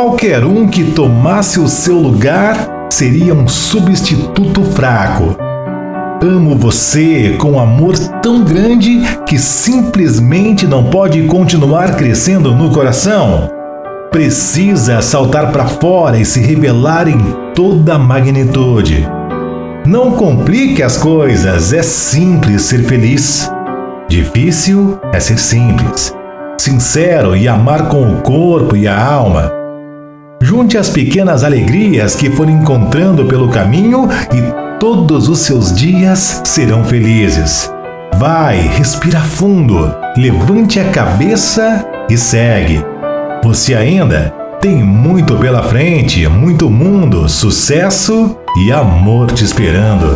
Qualquer um que tomasse o seu lugar seria um substituto fraco. Amo você com amor tão grande que simplesmente não pode continuar crescendo no coração. Precisa saltar para fora e se revelar em toda a magnitude. Não complique as coisas, é simples ser feliz. Difícil é ser simples, sincero e amar com o corpo e a alma. Junte as pequenas alegrias que for encontrando pelo caminho e todos os seus dias serão felizes. Vai, respira fundo, levante a cabeça e segue. Você ainda tem muito pela frente, muito mundo, sucesso e amor te esperando.